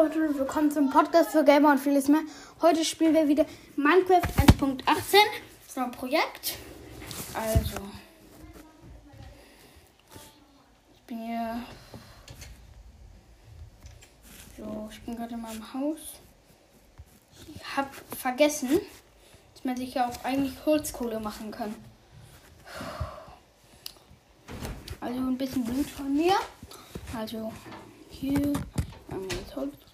Leute und willkommen zum Podcast für Gamer und vieles mehr. Heute spielen wir wieder Minecraft 1.18. Das ist ein Projekt. Also. Ich bin hier. So, ich bin gerade in meinem Haus. Ich habe vergessen, dass man sich ja auch eigentlich Holzkohle machen kann. Also ein bisschen blöd von mir. Also hier haben wir jetzt Holz.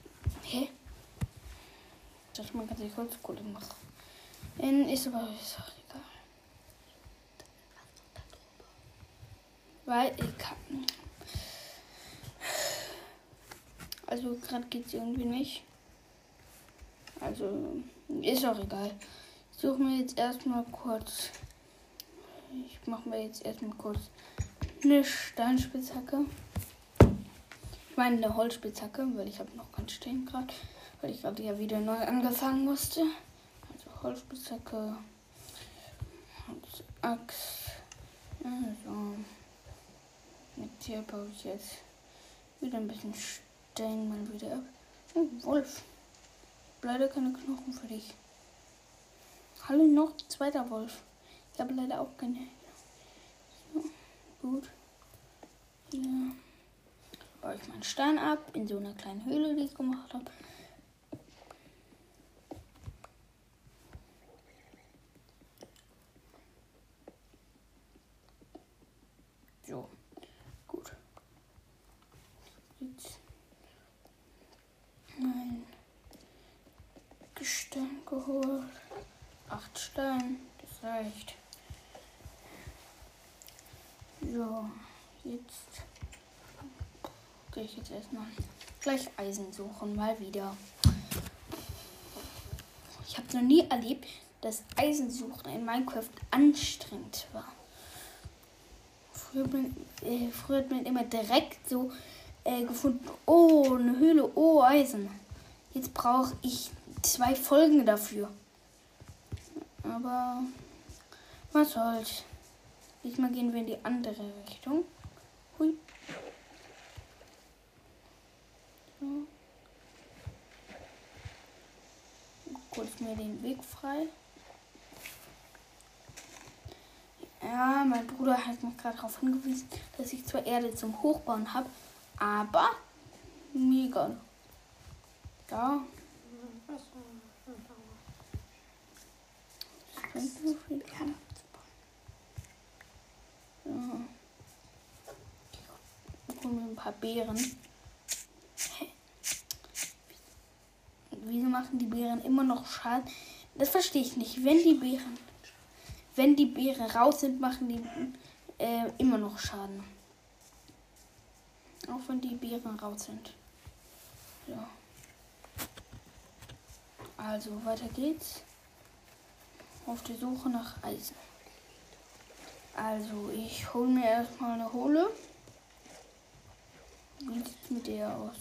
Ich dachte, man kann sich Holzkohle machen. In ist aber ist auch egal. Weil ich kann. Also gerade geht es irgendwie nicht. Also ist auch egal. Ich suche mir jetzt erstmal kurz. Ich mache mir jetzt erstmal kurz eine Steinspitzhacke. Ich meine eine Holzspitzhacke, weil ich habe noch ganz stehen gerade, weil ich gerade ja wieder neu angefangen musste. Also Holzspitzhacke, Axt. Also mit hier baue ich jetzt wieder ein bisschen Stein mal wieder ab. Oh, Wolf. Leider keine Knochen für dich. Hallo noch zweiter Wolf. Ich habe leider auch keine. So, gut. Hier baue ich meinen Stein ab in so einer kleinen Höhle, die ich gemacht habe. So, gut. Jetzt mein Gestein geholt. Acht Steine, das reicht. So, jetzt gehe ich jetzt erstmal gleich Eisen suchen, mal wieder. Ich habe noch nie erlebt, dass Eisensuchen in Minecraft anstrengend war. Früher, bin, äh, früher hat man immer direkt so äh, gefunden, oh, eine Höhle, oh, Eisen. Jetzt brauche ich zwei Folgen dafür. Aber was soll's. Diesmal gehen wir in die andere Richtung. Hui. So. Kurz mir den Weg frei. Ja, mein Bruder hat mich gerade darauf hingewiesen, dass ich zwar Erde zum Hochbauen habe, aber mega. Da. Das bringt ein paar Beeren. Wieso machen die Beeren immer noch Schaden? Das verstehe ich nicht. Wenn die Beeren, wenn die Beeren raus sind, machen die äh, immer noch Schaden. Auch wenn die Beeren raus sind. Ja. Also weiter geht's. Auf die Suche nach Eisen. Also ich hole mir erstmal eine Hole. Wie sieht's mit der aus?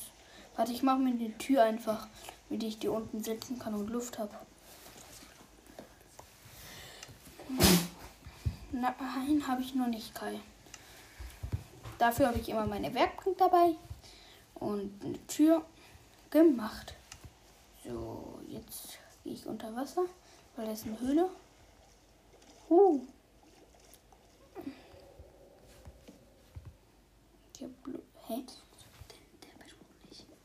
Warte, ich mache mir die Tür einfach, damit ich die unten setzen kann und Luft habe. Nein, habe ich noch nicht, Kai. Dafür habe ich immer meine Werkbank dabei und eine Tür gemacht. Jetzt gehe ich unter Wasser, weil das ist eine Höhle. Uh. Ich hab Blu Hä?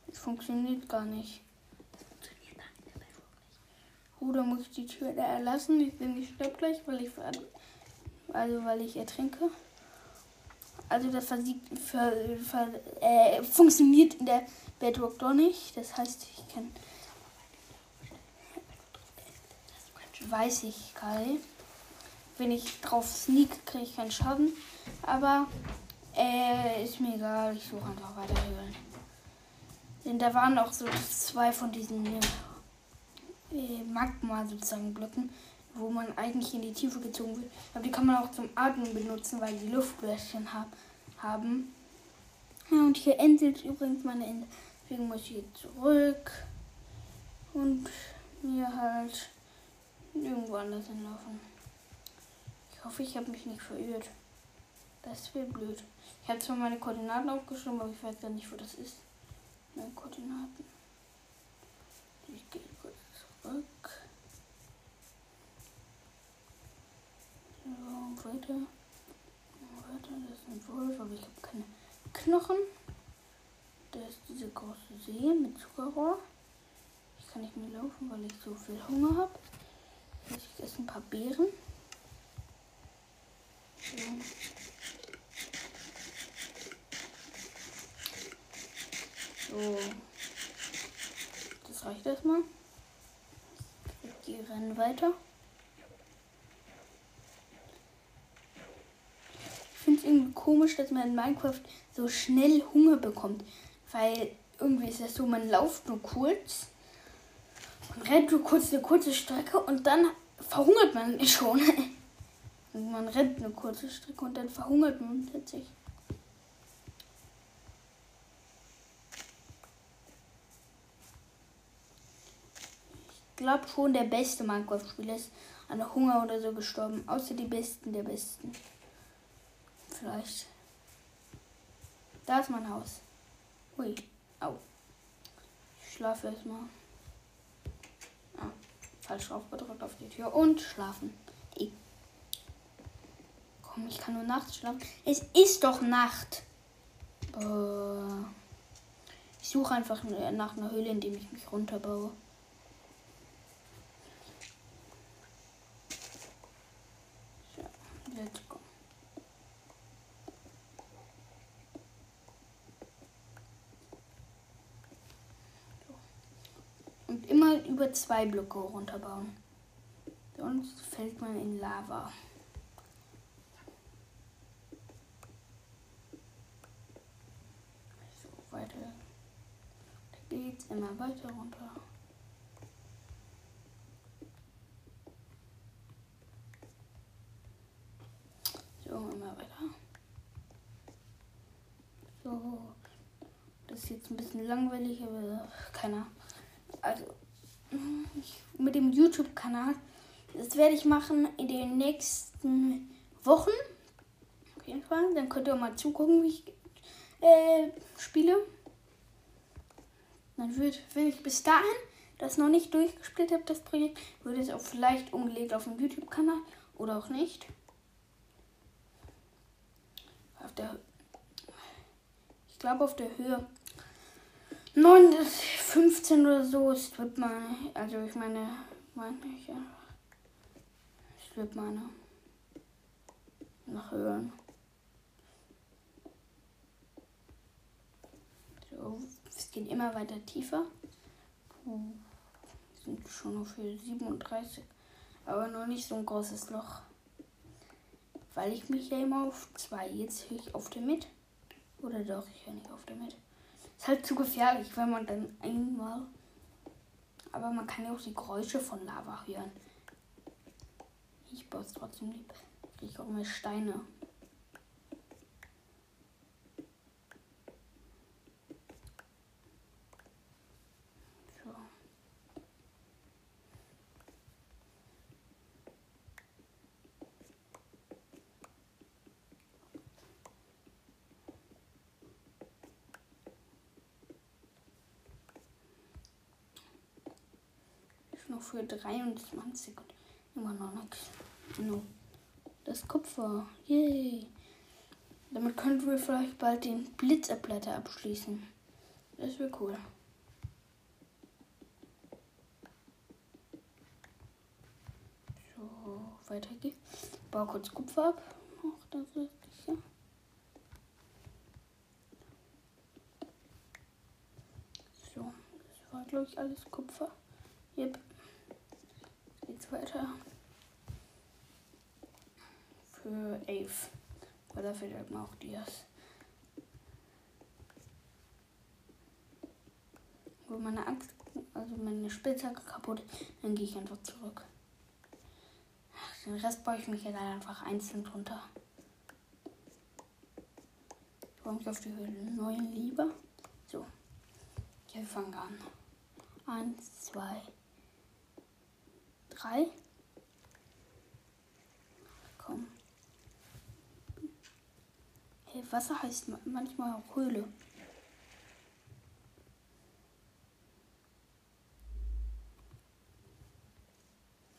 Das funktioniert gar nicht. Da muss ich die Tür da erlassen. Ich bin ich sterbe gleich, weil ich also weil ich ertrinke. Also das versiegt, ver, ver, äh, funktioniert in der Bedrock doch nicht. Das heißt, ich kann. Weiß ich, Kai. Wenn ich drauf sneak, kriege ich keinen Schaden. Aber äh, ist mir egal. Ich suche einfach weiter Höhlen. Denn da waren auch so zwei von diesen äh, Magma sozusagen Blöcken, wo man eigentlich in die Tiefe gezogen wird. Aber die kann man auch zum Atmen benutzen, weil die Luftbläschen hab, haben. Ja, und hier endet übrigens meine Ende. Deswegen muss ich jetzt zurück und mir halt irgendwo anders hinlaufen. Ich hoffe, ich habe mich nicht verirrt. Das wäre blöd. Ich habe zwar meine Koordinaten aufgeschrieben, aber ich weiß gar nicht, wo das ist. Meine Koordinaten. Ich gehe kurz zurück. So, weiter. Weiter, das ist ein Wolf, aber ich habe keine Knochen. Da ist diese große See mit Zuckerrohr. Ich kann nicht mehr laufen, weil ich so viel Hunger habe. Ich esse ein paar Beeren. So. so. Das reicht erstmal. Die rennen weiter. Ich finde es irgendwie komisch, dass man in Minecraft so schnell Hunger bekommt. Weil irgendwie ist das so, man lauft nur kurz, rennt nur kurz eine kurze Strecke und dann verhungert man schon. man rennt eine kurze Strecke und dann verhungert man plötzlich. Ich glaube schon, der beste Minecraft-Spieler ist an Hunger oder so gestorben. Außer die Besten der Besten. Vielleicht. Da ist mein Haus. Ui. Au. Ich schlafe erstmal. Falsch draufgedrückt auf die Tür. Und schlafen. I. Komm, ich kann nur nachts schlafen. Es ist doch Nacht. Boah. Ich suche einfach nach einer Höhle, in der ich mich runterbaue. Let's go. Und immer über zwei Blöcke runterbauen. Sonst fällt man in Lava. So, weiter. Da geht's immer weiter runter. So, immer weiter. So. Das ist jetzt ein bisschen langweilig, aber keiner. Also, mit dem YouTube-Kanal, das werde ich machen in den nächsten Wochen. Auf jeden Fall. Dann könnt ihr mal zugucken, wie ich äh, spiele. Dann wird, wenn ich bis dahin das noch nicht durchgespielt habe, das Projekt, würde es auch vielleicht umgelegt auf dem YouTube-Kanal oder auch nicht auf der ich glaube auf der Höhe 9 bis 15 oder so ist wird meine also ich meine meine ich ja wird meine nach hören so es geht immer weiter tiefer Puh, sind schon auf Höhe 37 aber noch nicht so ein großes Loch weil ich mich ja immer auf zwei. Jetzt höre ich auf damit. Oder doch, ich höre nicht auf damit. Ist halt zu gefährlich, wenn man dann einmal. Aber man kann ja auch die Geräusche von Lava hören. Ich baue es trotzdem lieb. Ich auch mehr Steine. Für 23 und immer noch nichts. No. Das Kupfer. Yay. Damit könnten wir vielleicht bald den Blitzableiter abschließen. Das wäre cool. So, weiter geht's. Bau kurz Kupfer ab. Ach, das ist sicher. So, das war glaube ich alles Kupfer. Yep geht's weiter. Für 11. Weil da fehlt man auch Dias. Wo meine Axt, also meine Spitzhacke kaputt, dann gehe ich einfach zurück. Den Rest baue ich mich jetzt einfach einzeln drunter. Ich baue mich auf die Höhle 9 lieber. So. Wir fangen an. Eins, zwei, drei. Komm. Hey, Wasser heißt manchmal auch Höhle.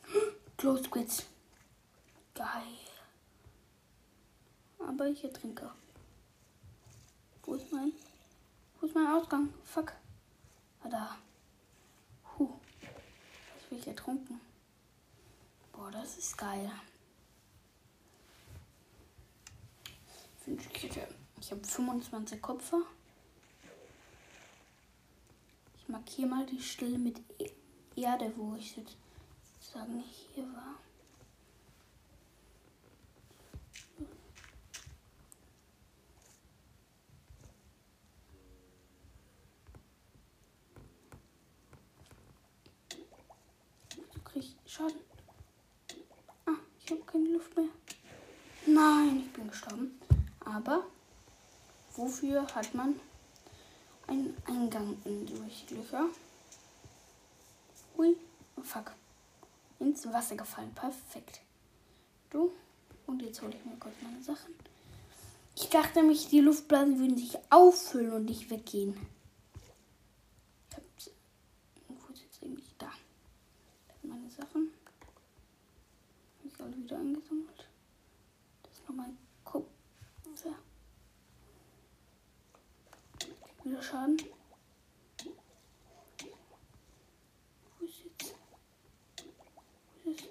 Glow Squids. Geil. aber ich ertrinke. Wo ist mein. Wo ist mein Ausgang? Fuck. Ah, da. Huh. Jetzt bin ich ertrunken. Das ist geil. Ich, habe 25 Kupfer. Ich markiere mal die Stelle mit e Erde, wo ich sozusagen hier war. Schaden. Ah, ich habe keine Luft mehr. Nein, ich bin gestorben. Aber wofür hat man einen Eingang in die Löcher? Hui, oh fuck. Ins Wasser gefallen. Perfekt. Du. Und jetzt hole ich mir kurz meine Sachen. Ich dachte nämlich, die Luftblasen würden sich auffüllen und nicht weggehen. Sachen. Ich alle wieder eingesammelt. Das ist nochmal Kupfer. Wieder Schaden. Wo ist jetzt? Wo ist es?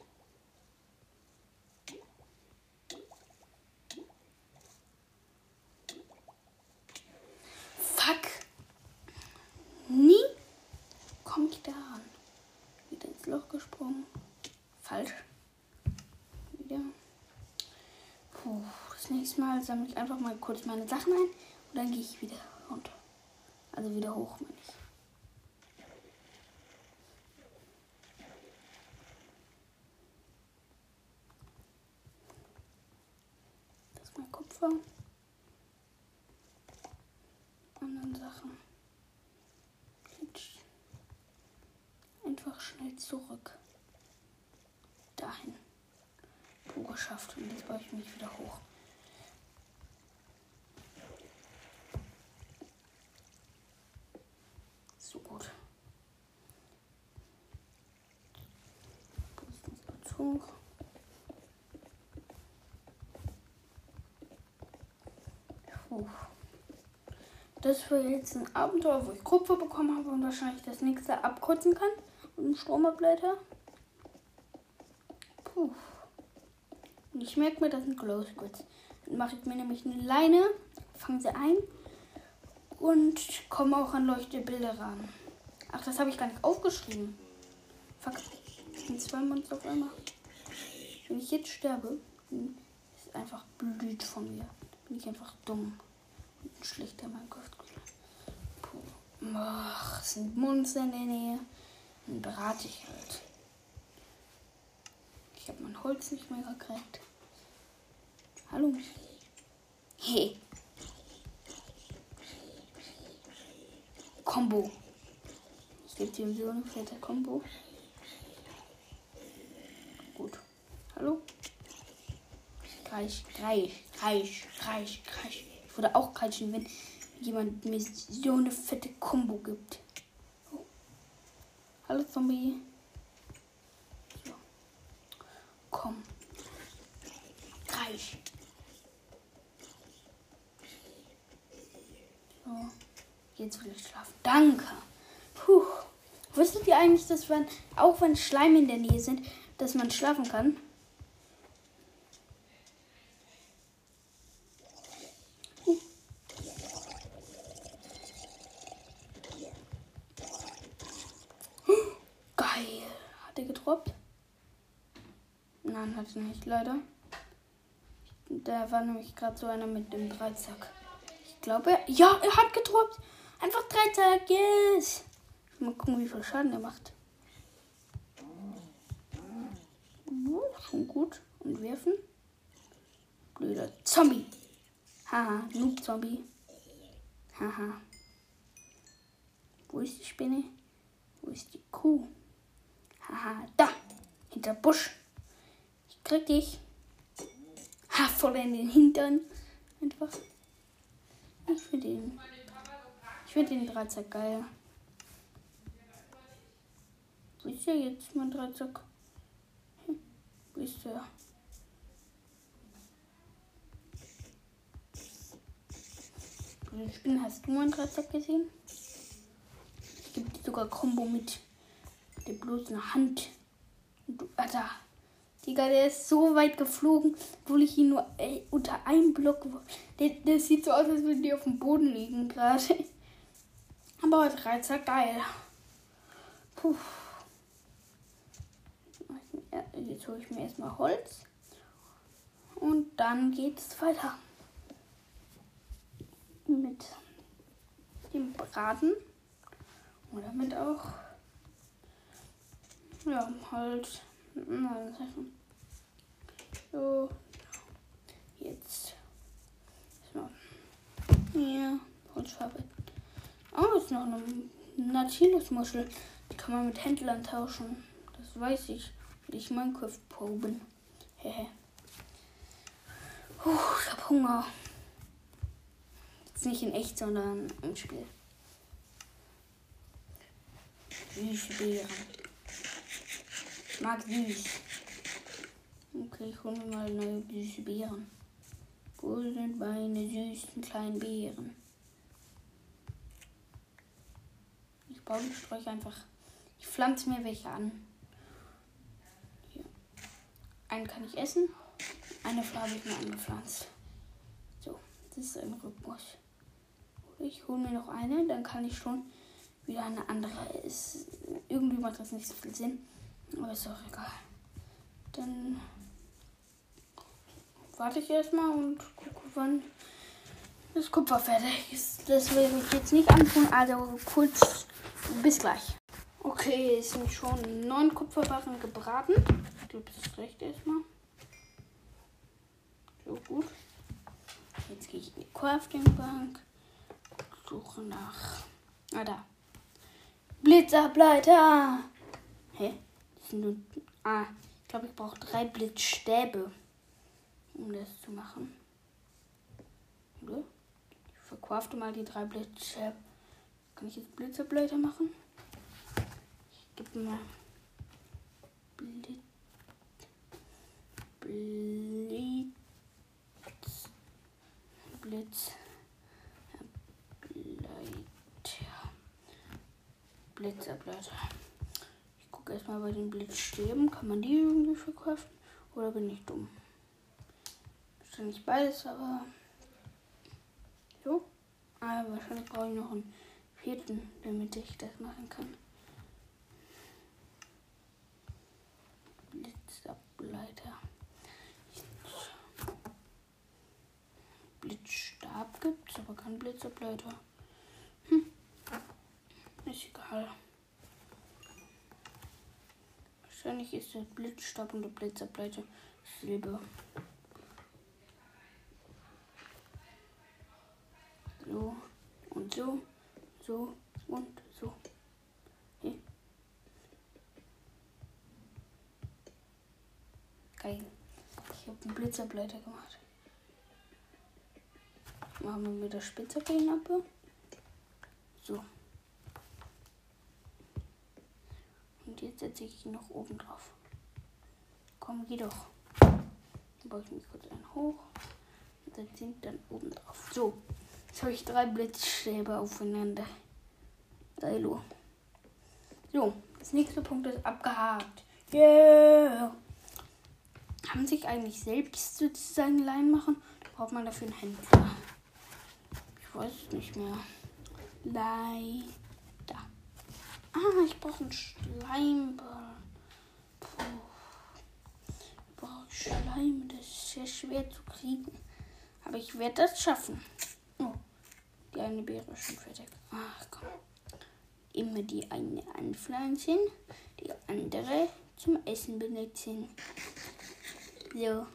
Fuck. Nie komme ich da ran ins Loch gesprungen. Falsch. Wieder. Puh, das nächste Mal sammle ich einfach mal kurz meine Sachen ein und dann gehe ich wieder runter. Also wieder hoch, meine ich. Das ist mein Kupfer. Anderen Sachen. einfach schnell zurück. Dahin. Puh, geschafft. Und jetzt baue ich mich wieder hoch. So gut. Rüstungsbezug. Puh. Das war jetzt ein Abenteuer, wo ich Kupfer bekommen habe und wahrscheinlich das nächste abkürzen kann und Stromableiter. Puh. Und ich merke mir, das sind Glow Squids. Dann mache ich mir nämlich eine Leine, fange sie ein und komme auch an Leuchtebilder ran. Ach, das habe ich gar nicht aufgeschrieben. Fuck. Das sind zwei Monster auf einmal. Wenn ich jetzt sterbe, ist einfach blöd von mir. Bin ich einfach dumm. Ein schlechter Minecraft. Puh. Ach, es sind Monster in der Nähe. Dann berate ich halt. Ich habe mein Holz nicht mehr gekriegt. Hallo. Hey. Combo. Es gibt hier so eine fette Combo. Gut. Hallo? Kreis, Kreis, Kreis, Kreis, Kreis. Ich würde auch kreischen, wenn jemand mir so eine fette Combo gibt. Hallo Zombie. So. Komm. Reich. So. Jetzt will ich schlafen. Danke. Puh. Wusstet ihr eigentlich, dass wenn, auch wenn Schleim in der Nähe sind, dass man schlafen kann? hatte nicht, leider. Da war nämlich gerade so einer mit dem Dreizack. Ich glaube, ja, er hat getroppt. Einfach Dreizack, yes. Mal gucken, wie viel Schaden er macht. Uh, schon gut. Und werfen. Blöder Zombie. Haha, Noob-Zombie. Haha. Wo ist die Spinne? Wo ist die Kuh? Haha, da. Hinter Busch. Krieg dich. Ha, voll in den Hintern. Einfach. Ich finde den. Ich finde den Dreizack geil. Wo ist der jetzt, mein Dreizack? Hm, wo ist der? Spinnen hast du mein Rezept gesehen? Es gibt sogar Kombo mit der bloßen Hand. Und du, Alter. Digga, der ist so weit geflogen, obwohl ich ihn nur ey, unter einem Block. Der, der sieht so aus, als würden die auf dem Boden liegen gerade. Aber als Reizer geil. Puh. Jetzt hole ich mir erstmal Holz. Und dann geht's weiter. Mit dem Braten. Und damit auch. Ja, halt. So. Jetzt. So. Hier. Holzfarbe. Oh, ist noch eine Nautilus-Muschel. Die kann man mit Händlern tauschen. Das weiß ich. Und ich Minecraft proben. Hehe. Puh, ich hab Hunger. Jetzt nicht in echt, sondern im Spiel. Süße Beeren. Ich mag süß. Okay, ich hole mir mal neue süße Beeren. Wo sind meine süßen kleinen Beeren? Ich baue die Sträucher einfach. Ich pflanze mir welche an. Hier. Einen kann ich essen. Eine Farbe ich mir angepflanzt. So, das ist ein Rhythmus. Ich hole mir noch eine, dann kann ich schon wieder eine andere. Ist, irgendwie macht das nicht so viel Sinn. Aber ist auch egal. Dann warte ich erstmal und gucke, wann das Kupfer fertig ist. Das will ich jetzt nicht antun, also kurz bis gleich. Okay, es sind schon neun Kupferbarren gebraten. Ich glaube, das reicht erstmal. So gut. Jetzt gehe ich in die Crafting-Bank. Suche nach. Ah, da. Blitzableiter! Hä? Das sind nur. Ah, ich glaube, ich brauche drei Blitzstäbe, um das zu machen. Oder? Ich verkaufe mal die drei Blitzstäbe. Kann ich jetzt Blitzableiter machen? Ich gebe mal. Blitz. Blitz. Blitz. Blitzableiter. Ich gucke erstmal bei den Blitzstäben. Kann man die irgendwie verkaufen? Oder bin ich dumm? Wahrscheinlich beides, aber. So. Aber ah, wahrscheinlich brauche ich noch einen vierten, damit ich das machen kann. Blitzableiter. Blitzstab gibt es, aber kein Blitzableiter. Hm. Ist egal. Wahrscheinlich ist der Blitzstab und der Blitzableiter Silber. So und so, so und so. Hier. Geil. Ich habe einen Blitzableiter gemacht. Machen wir wieder Spitzhacke ab. So. Und jetzt setze ich ihn noch oben drauf. Komm, geh doch. Dann baue ich mich kurz einen hoch. Und setze ihn dann oben drauf. So. Jetzt habe ich drei Blitzstäbe aufeinander. Silo. So. Das nächste Punkt ist abgehakt. Yeah. Kann man sich eigentlich selbst sozusagen Leim machen? Braucht man dafür einen Händler? Ich weiß es nicht mehr. Leider. Ah, ich brauche einen Schleimball. Puh. Ich brauche Schleim. Das ist sehr schwer zu kriegen. Aber ich werde das schaffen. Oh, die eine Beere schon fertig. Ach komm. Immer die eine anpflanzen, die andere zum Essen benutzen. So.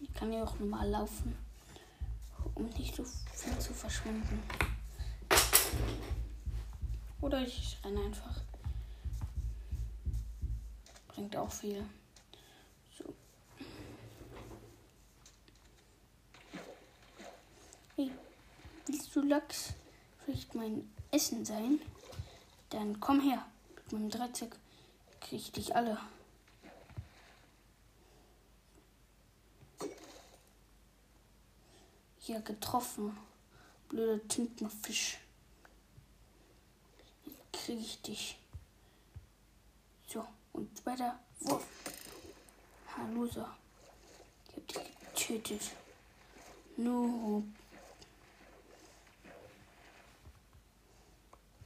Ich kann ja auch normal laufen, um nicht so viel zu verschwinden. Oder ich renne einfach. Bringt auch viel. So. Hey, Lachs vielleicht mein Essen sein? Dann komm her. Mit meinem Dreizack krieg ich dich alle. Ja, getroffen. Blöder Tintenfisch. Jetzt kriege ich dich. So, und weiter. Wurf. Ha, Loser. Ich hab dich getötet. No.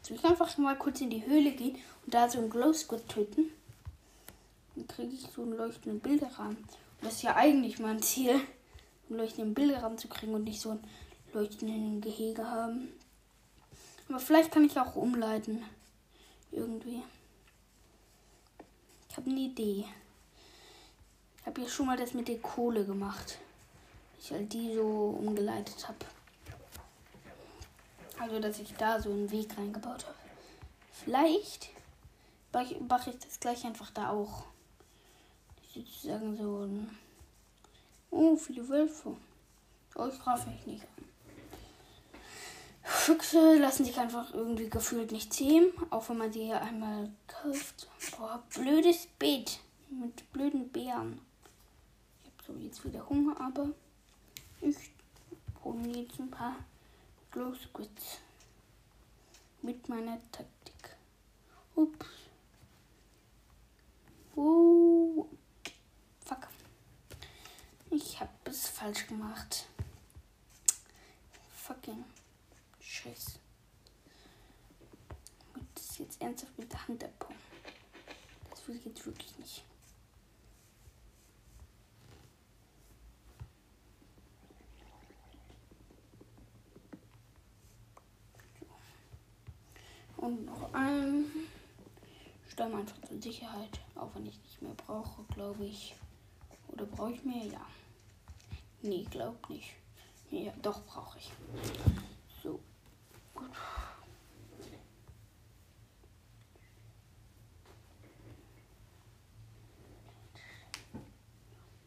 So, ich einfach mal kurz in die Höhle gehen und da so einen Glow Squid töten. Dann kriege ich so einen leuchtenden Bilderrahmen. Und das ist ja eigentlich mein Ziel, einen leuchtenden Bilderrahmen zu kriegen und nicht so einen leuchtenden Gehege haben. Aber vielleicht kann ich auch umleiten. Irgendwie. Ich habe eine Idee. Ich habe ja schon mal das mit der Kohle gemacht. Ich halt die so umgeleitet habe. Also, dass ich da so einen Weg reingebaut habe. Vielleicht mache ich das gleich einfach da auch. Sozusagen so ein. Oh, viele Wölfe. Oh, ich nicht an. Füchse lassen sich einfach irgendwie gefühlt nicht zähmen, auch wenn man sie hier einmal kauft. Boah, blödes Beet mit blöden Beeren. Ich habe so jetzt wieder Hunger, aber ich hole mir jetzt ein paar Glow Squids mit meiner Taktik. Ups. Oh. Fuck. Ich habe es falsch gemacht. Fucking Scheiß. Und das jetzt ernsthaft mit der Hand abbauen. Das will ich jetzt wirklich nicht. Und noch ein Stamm einfach zur Sicherheit, auch wenn ich nicht mehr brauche, glaube ich. Oder brauche ich mehr? Ja. Nee, glaub nicht. Ja, doch brauche ich. So. Gut.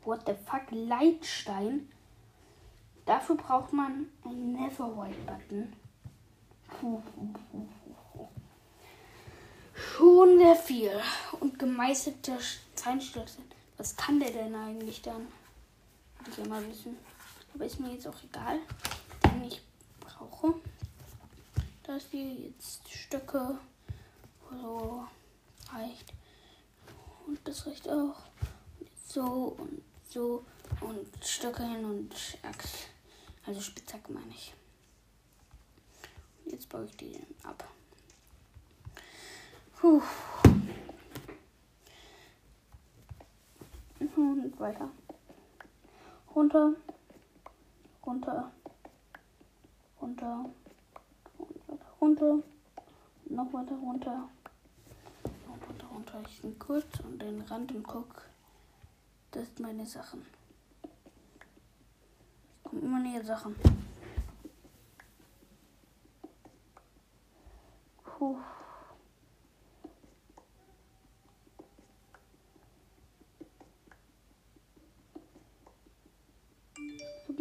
What the fuck? Leitstein? Dafür braucht man einen Neverwhite-Button. Puh, puh, puh. Schon sehr viel. Und gemeißelte Steinschlösser. Was kann der denn eigentlich dann? Würde ich ja mal wissen. Aber ist mir jetzt auch egal. Denn ich brauche das hier jetzt Stöcke. So reicht. Und das reicht auch. So und so. Und Stöcke hin und Axt. Also Spitzhacke meine ich. Jetzt baue ich die ab. Puh. Und weiter. Runter. Runter. Runter. Und weiter runter. Noch weiter runter. Noch weiter runter. Ich bin kurz an den Rand und guck. Das sind meine Sachen. Es kommen immer näher Sachen. Puh.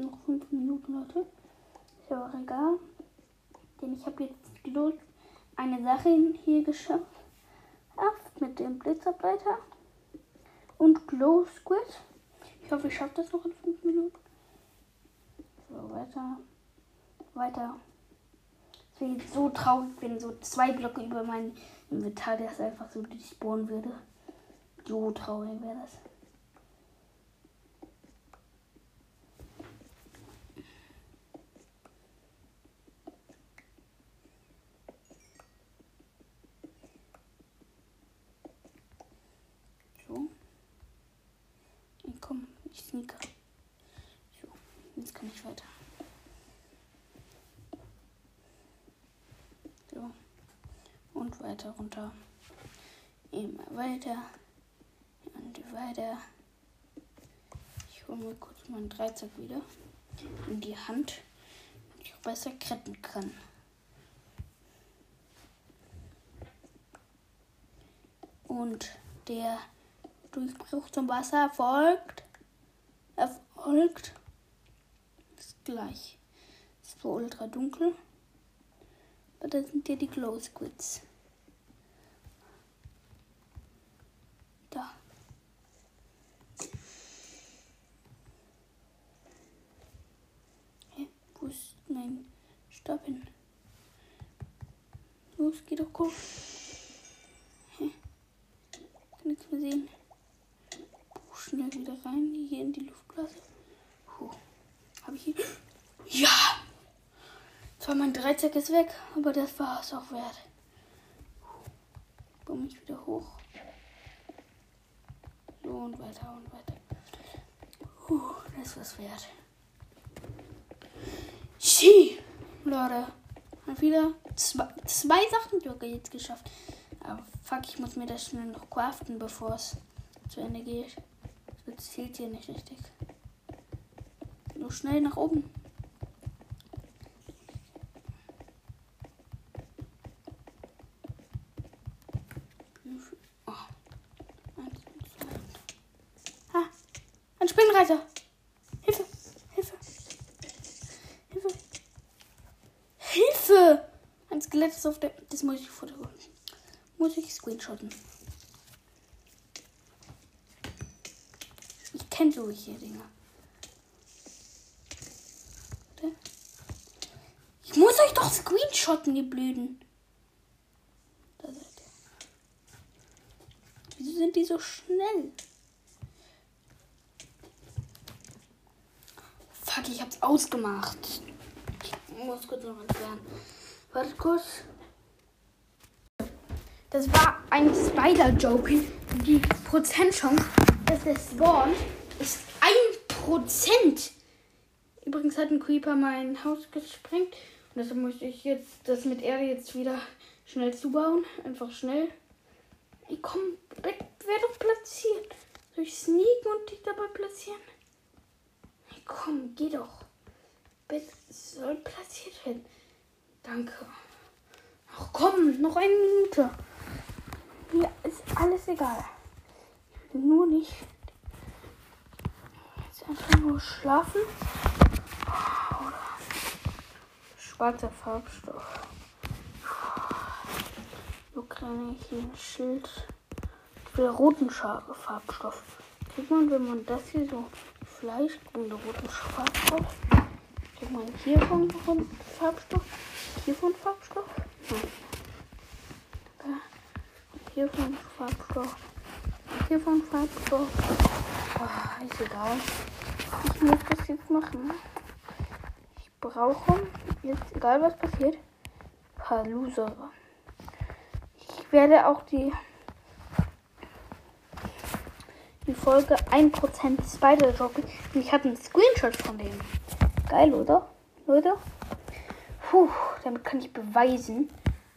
Noch fünf Minuten, Leute. Ist ja auch egal. Denn ich habe jetzt Geduld eine Sache hier geschafft. Mit dem Blitzableiter und Glow Squid. Ich hoffe, ich schaffe das noch in fünf Minuten. So, weiter. Weiter. Jetzt so traurig, wenn so zwei Blöcke über mein Inventar das einfach so spawnen würde. So traurig wäre das. Sneaker. So, jetzt kann ich weiter. So. Und weiter runter. Immer weiter. Und weiter. Ich hole mir kurz meinen Dreizack wieder in die Hand, damit ich auch besser kretten kann. Und der Durchbruch zum Wasser folgt erfolgt. Ist gleich. Ist zwar ultra dunkel, aber da sind ja die Glow Squids. Da. Okay. Wo ist mein Stab hin? Los, geh doch hoch. Hä? Kann nichts mehr sehen. Puh, schnell wieder rein, hier in die Luftblase. Puh. Hab ich hier. Ja! Dreizack ist weg, aber das war es auch wert. Komme ich wieder hoch. So und weiter und weiter. Puh, das war's wert. Ski! Leute, mal wieder zwei, zwei Sachen Joker jetzt geschafft. Aber fuck, ich muss mir das schnell noch craften, bevor es zu Ende geht. Das zählt hier nicht richtig. Nur schnell nach oben. Oh. Ah, ein Springreiter. Hilfe, Hilfe, Hilfe, Hilfe! Ein Skelett ist auf der. Das muss ich fotografieren. Muss ich screenshotten. Ich kenne solche Dinger. Ich muss euch doch screenshotten, ihr Blöden. Wieso sind die so schnell? Fuck, ich hab's ausgemacht. Ich muss kurz noch entfernen. Warte kurz. Das war ein Spider-Joke. Die Prozentchance, dass der Spawn ist ein Prozent. Übrigens hat ein Creeper mein Haus gesprengt. Und deshalb möchte ich jetzt das mit Erde jetzt wieder schnell zubauen. Einfach schnell. Ey, komm, Bett werde doch platziert. Soll ich sneaken und dich dabei platzieren? Komm, geh doch. Bett soll platziert werden. Danke. Ach komm, noch eine Minute. Mir ist alles egal. Ich will nur nicht. Jetzt einfach nur schlafen. Schwarzer Farbstoff. So ich hier ein Schild. Will roten Farbstoff. Kriegt man, wenn man das hier so Fleisch und roten Farbstoff. Kriegt man hier von Farbstoff. Hier von Farbstoff. Hier von Farbstoff. Hier von Farbstoff. Oh, ist egal. Ich muss das jetzt machen. Ich brauche jetzt, egal was passiert, ein paar Loser. Ich werde auch die, die Folge 1% Spider-Jockey. Ich habe einen Screenshot von dem. Geil, oder? Leute? Puh, damit kann ich beweisen,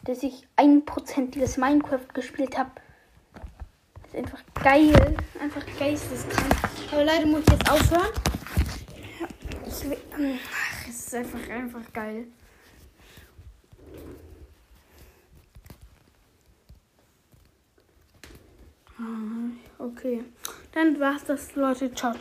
dass ich 1% dieses Minecraft gespielt habe. Das ist einfach geil. Einfach geisteskrank. Aber leider muss ich jetzt aufhören. Will, ach, es ist einfach, einfach geil. Ah, okay. Dann war's das, Leute. Ciao. ciao.